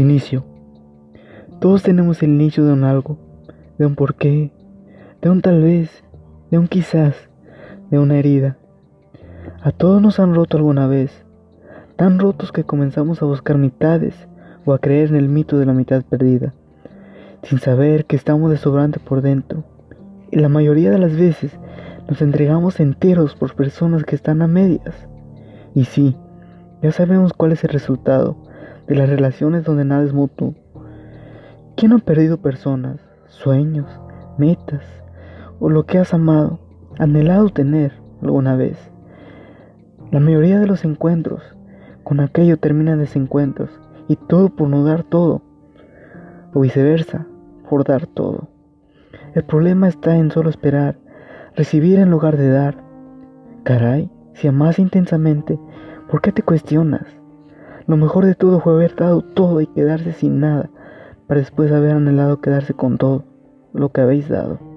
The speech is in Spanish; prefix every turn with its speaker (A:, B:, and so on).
A: Inicio. Todos tenemos el inicio de un algo, de un porqué, de un tal vez, de un quizás, de una herida. A todos nos han roto alguna vez, tan rotos que comenzamos a buscar mitades o a creer en el mito de la mitad perdida, sin saber que estamos de sobrante por dentro. Y la mayoría de las veces nos entregamos enteros por personas que están a medias. Y sí, ya sabemos cuál es el resultado de las relaciones donde nada es mutuo. ¿Quién ha perdido personas, sueños, metas o lo que has amado, anhelado tener alguna vez? La mayoría de los encuentros con aquello terminan desencuentros y todo por no dar todo, o viceversa, por dar todo. El problema está en solo esperar, recibir en lugar de dar. Caray, si amas intensamente, ¿por qué te cuestionas? Lo mejor de todo fue haber dado todo y quedarse sin nada, para después haber anhelado quedarse con todo lo que habéis dado.